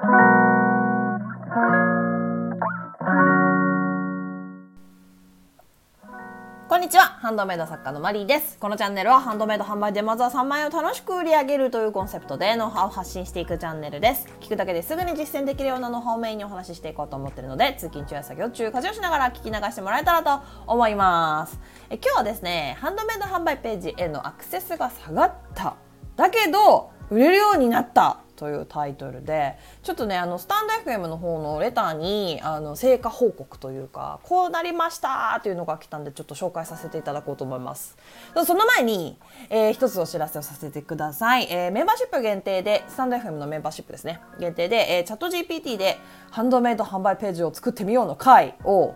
こんにちは。ハンドメイド作家のマリーです。このチャンネルはハンドメイド販売でまずは3万円を楽しく売り上げるというコンセプトでノウハウを発信していくチャンネルです。聞くだけですぐに実践できるようなノウハウをメインにお話ししていこうと思ってるので通勤中や作業中家事をしながら聞き流してもらえたらと思います。え今日はですねハンドメイド販売ページへのアクセスが下がっただけど売れるようになった。というタイトルでちょっとねあのスタンド FM の方のレターにあの成果報告というかこうなりましたというのが来たんでちょっと紹介させていただこうと思いますその前に、えー、一つお知らせをさせてください、えー、メンバーシップ限定でスタンド FM のメンバーシップですね限定で、えー、チャット GPT でハンドメイド販売ページを作ってみようの回を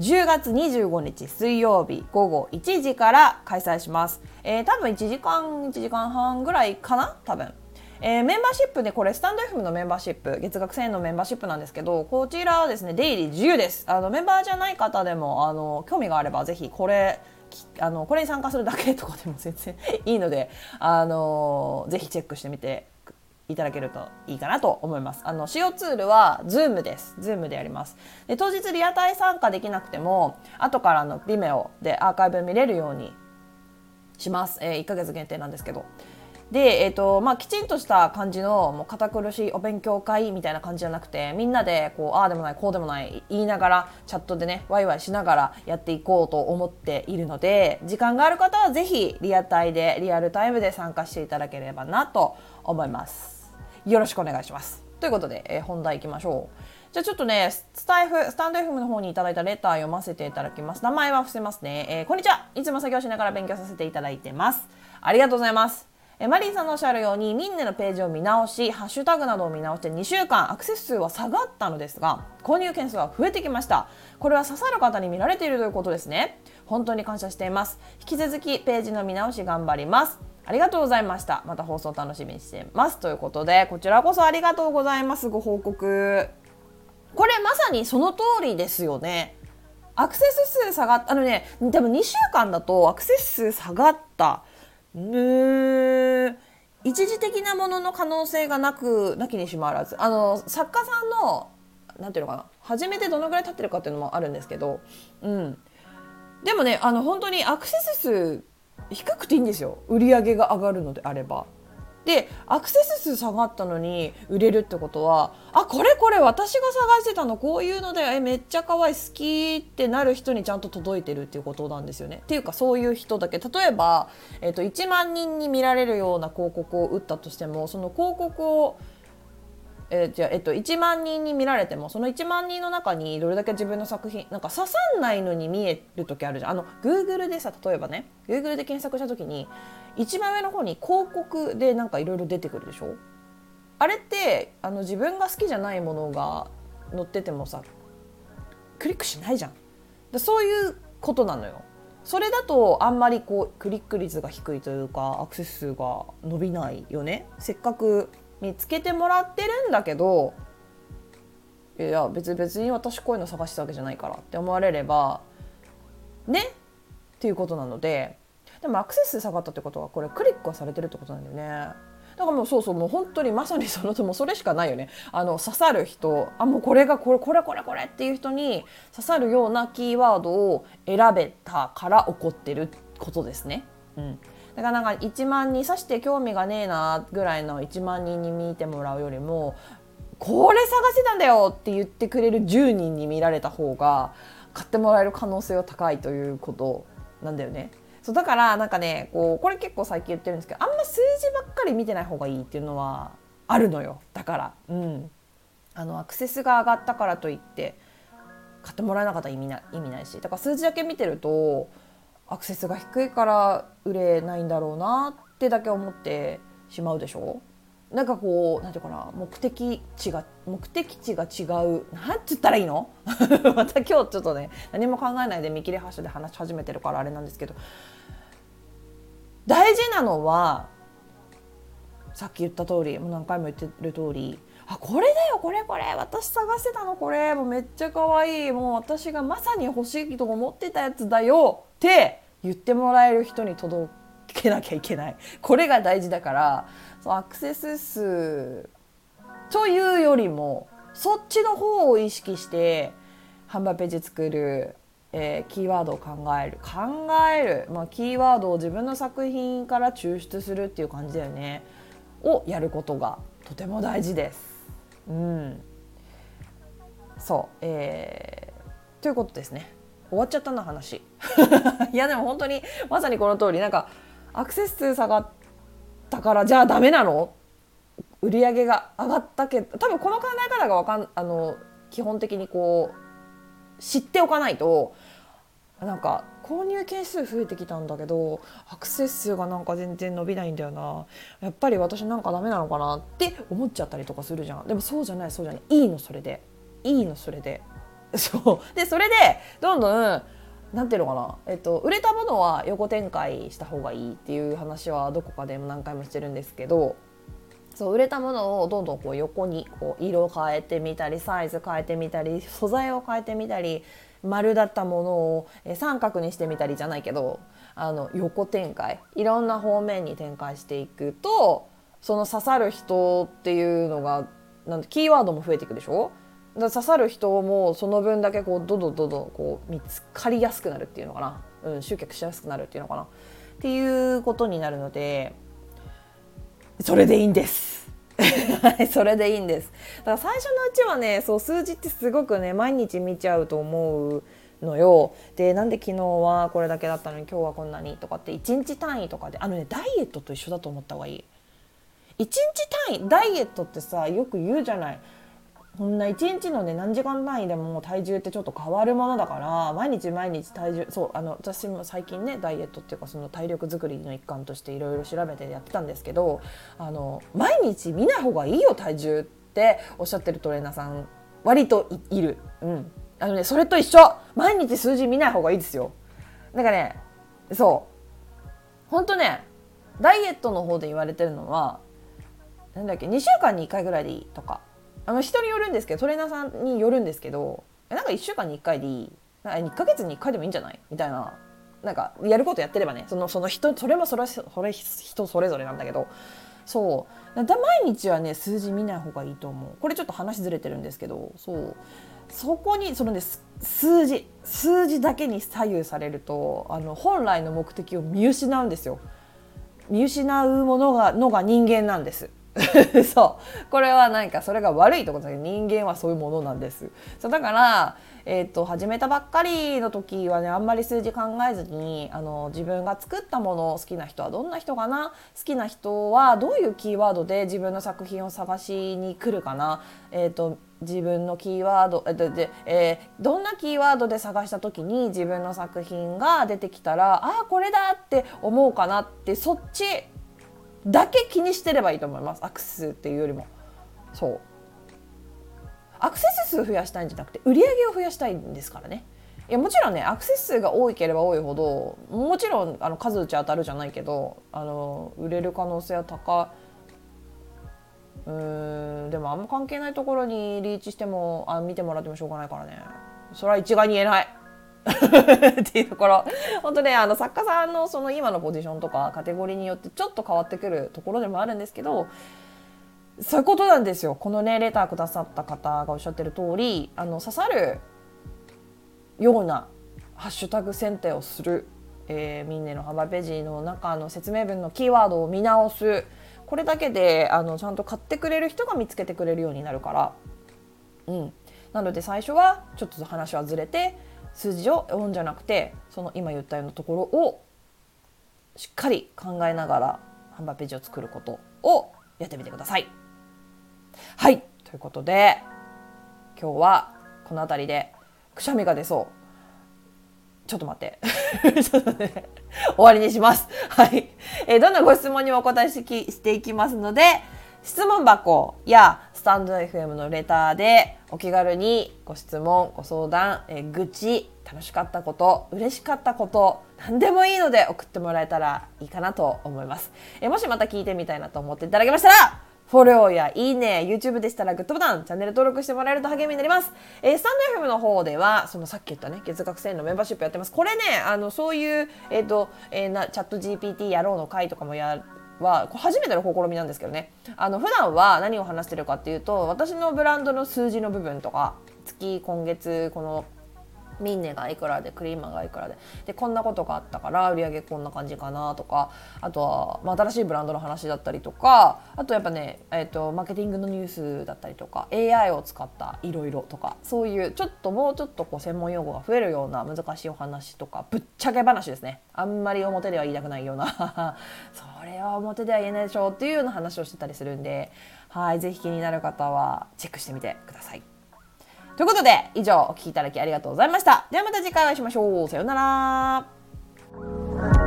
10月25日水曜日午後1時から開催します。えー、多分1時間、1時間半ぐらいかな？多分。えー、メンバーシップでこれスタンド FM のメンバーシップ月額1000円のメンバーシップなんですけどこちらはですね出入り自由ですあのメンバーじゃない方でもあの興味があればぜひこれあのこれに参加するだけとかでも全然いいのであのぜひチェックしてみていただけるといいかなと思います。あの使用ツールは Zoom です。Zoom でやります。で当日リアタイ参加できなくても後からの Vimeo でアーカイブ見れるようにします。えー、1ヶ月限定なんですけど。で、えーとまあ、きちんとした感じのもう堅苦しいお勉強会みたいな感じじゃなくてみんなでこうああでもないこうでもない言いながらチャットでねワイワイしながらやっていこうと思っているので時間がある方はぜひリアタイでリアルタイムで参加していただければなと思います。よろしくお願いします。ということで、えー、本題いきましょう。じゃあちょっとね、スタイフ、スタンド FM の方にいただいたレター読ませていただきます。名前は伏せますね。えー、こんにちは。いつも作業しながら勉強させていただいてます。ありがとうございます。えマリーさんのおっしゃるようにミンネのページを見直しハッシュタグなどを見直して2週間アクセス数は下がったのですが購入件数は増えてきました。これは刺さる方に見られているということですね。本当に感謝しています。引き続きページの見直し頑張ります。ありがとうございました。また放送楽しみにしています。ということでこちらこそありがとうございます。ご報告。これまさにその通りですよね。アクセス数下がった。あのね多分2週間だとアクセス数下がった。ぬ一時的なものの可能性がなくなきにしもあらず。あの作家さんのなんていうのかな。初めてどのぐらい経ってるかっていうのもあるんですけど、うん、でもねあの本当にアクセス数低くていいんですよ。売り上げが上がるのであれば。でアクセス数下がったのに売れるってことはあこれこれ私が探してたのこういうのでえめっちゃ可愛い好きってなる人にちゃんと届いてるっていうことなんですよね。っていうかそういう人だけ例えば、えーと、1万人に見られるような広告を打ったとしてもその広告をえー、じゃあ、えっと、1万人に見られてもその1万人の中にどれだけ自分の作品なんか刺さんないのに見える時あるじゃん。あの Google でさ例えばね Google で検索した時に一番上の方に広告でなんかいろいろ出てくるでしょ？あれってあの自分が好きじゃないものが載っててもさクリックしないじゃん。だそういうことなのよ。それだとあんまりこうクリック率が低いというかアクセス数が伸びないよね。せっかく見つけてもらってるんだけどいや別別に私こういうの探してたわけじゃないからって思われればね？っていうことなのででもアクセス下がったってことはこれクリックはされてるってことなんだよね。だからもうそうそうもう本当にまさにそのもそれしかないよね。あの刺さる人あもうこれがこれこれこれこれっていう人に刺さるようなキーワードを選べたから起こってることですね。うん。だからなんか1万人刺して興味がねえなぐらいの1万人に見てもらうよりもこれ探してたんだよって言ってくれる10人に見られた方が買ってもらえる可能性は高いということなんだよね。そうだからなんかねこうこれ結構最近言ってるんですけどあんま数字ばっかり見てない方がいいっていうのはあるのよ。だからうん。あのアクセスが上がったからといって買ってもらえなかったら意味ない意味ないし。だから数字だけ見てるとアクセスが低いから売れないんだろうなってだけ思ってしまうでしょ。なんかこうなんていうかな目的地が目的地が違う。なんて言ったらいいの？また今日ちょっとね何も考えないで見切り発車で話し始めてるからあれなんですけど。大事なのはさっき言った通りもう何回も言ってる通りあこれだよこれこれ私探してたのこれもうめっちゃ可愛い。もう私がまさに欲しいと思ってたやつだよ。って言ってもらえる人に届けなきゃいけない。これが大事だから。そうアクセス数。というよりもそっちの方を意識して販売ページ作る、えー、キーワードを考える。考える、まあ、キーワードを自分の作品から抽出するっていう感じだよね。をやることがとても大事です。うん、そう、えー、ということですね。終わっちゃったな話。いやでも本当にまさにこの通り。なんかアクセス数下がったからじゃあダメなの？売り上げが上がったけど多分この考え方がわかんあの基本的にこう知っておかないとなんか購入件数増えてきたんだけどアクセス数がなんか全然伸びないんだよな。やっぱり私なんかダメなのかなって思っちゃったりとかするじゃん。でもそうじゃないそうじゃない。いいのそれで。いいのそれで。そう。でそれでどんどんなんていうのかな、えっと、売れたものは横展開した方がいいっていう話はどこかでも何回もしてるんですけどそう売れたものをどんどんこう横にこう色変えてみたりサイズ変えてみたり素材を変えてみたり丸だったものを三角にしてみたりじゃないけどあの横展開いろんな方面に展開していくとその刺さる人っていうのがなんキーワードも増えていくでしょ？だ刺さる人もその分だけこうどんどんどんどんこう見つかりやすくなるっていうのかな、うん、集客しやすくなるっていうのかな？っていうことになるのでそれでいいんです。はい、それでいいんです。だから最初のうちはね、そう数字ってすごくね毎日見ちゃうと思うのよ。で、なんで昨日はこれだけだったのに今日はこんなにとかって1日単位とかであのねダイエットと一緒だと思った方がいい。1日単位ダイエットってさよく言うじゃない。こんな1日のね何時間単位でも体重ってちょっと変わるものだから毎日毎日体重そうあの私も最近ねダイエットっていうかその体力作りの一環としていろいろ調べてやってたんですけどあの毎日見ない方がいいよ体重っておっしゃってるトレーナーさん割といる。うんあのね、それと一緒毎日数字見ない方がいいですよ。なんかねそう本当ねダイエットの方で言われてるのはなんだっけ2週間に1回ぐらいでいいとかあの人によるんですけどトレーナーさんによるんですけどなんか1週間に1回でいい？なんか2ヶ月に1回でもいいんじゃない？みたいな。なんかやることやってればねそのその人それもそれそれ人それぞれなんだけど。そう。だ毎日はね数字見ない方がいいと思う。これちょっと話ずれてるんですけどそう。そこにそのね数字。数字だけに左右されるとあの本来の目的を見失うんですよ。見失うものがのが人間なんです。そう。これは何かそれが悪いところだけど人間はそういうものなんです。そう。だから、えーと、始めたばっかりの時はねあんまり数字考えずにあの自分が作ったもの好きな人はどんな人かな？好きな人はどういうキーワードで自分の作品を探しに来るかな、えーと、自分のキーワードえで、えー、どんなキーワードで探した時に自分の作品が出てきたらああこれだって思うかなってそっちだけ気にしてればいいと思います。アクセスっていうよりも。そう。アクセス数増やしたいんじゃなくて売り上げを増やしたいんですからね。いやもちろんねアクセス数が多ければ多いほどもちろんあの数打ち当たるじゃないけどあの売れる可能性は高うーんでもあんま関係ないところにリーチしてもあ見てもらってもしょうがないからね。それは一概に言えない。っていうところ。本当ねあの作家さんのその今のポジションとかカテゴリーによってちょっと変わってくるところでもあるんですけどそういうことなんですよ。このねレターくださった方がおっしゃってる通りあの刺さるようなハッシュタグ選定をする、えー、ミンネの販売ページの中の説明文のキーワードを見直す。これだけであのちゃんと買ってくれる人が見つけてくれるようになるから、うん、なので最初はちょっと話はずれて数字を追うんじゃなくてその今言ったようなところをしっかり考えながら販売ページを作ることをやってみてください。はいということで今日はこの辺りでくしゃみが出そう。ちょっと待って。ちょっとね、終わりにします。はい。えー、どんなご質問にもお答えしていきますので、質問箱やスタンド FM のレターでお気軽にご質問、ご相談、え愚痴、楽しかったこと、嬉しかったこと、何でもいいので送ってもらえたらいいかなと思います。えもしまた聞いてみたいなと思っていただけましたら、フォローやいいね、YouTube でしたらグッドボタン、チャンネル登録してもらえると励みになります。えー、スタンド FM の方では、そのさっき言ったね、月額1000円のメンバーシップやってます。これね、あの、そういう、えっ、ー、と、えー、な、チャット GPT やろうの会とかもやはこれ初めての試みなんですけどね。あの普段は何を話してるかっていうと私のブランドの数字の部分とか月今月このミンネがいくらでクリーマーがいくらで。でこんなことがあったから売り上げこんな感じかなとかあとは、まあ、新しいブランドの話だったりとかあとやっぱね、えーと、マーケティングのニュースだったりとか AI を使ったいろいろとかそういうちょっともうちょっとこう専門用語が増えるような難しいお話とかぶっちゃけ話ですね。あんまり表では言いたくないような。それは表では言えないでしょうっていうような話をしてたりするんではいぜひ気になる方はチェックしてみてください。ということで以上お聴きいただきありがとうございました。ではまた次回お会いしましょう。さようなら。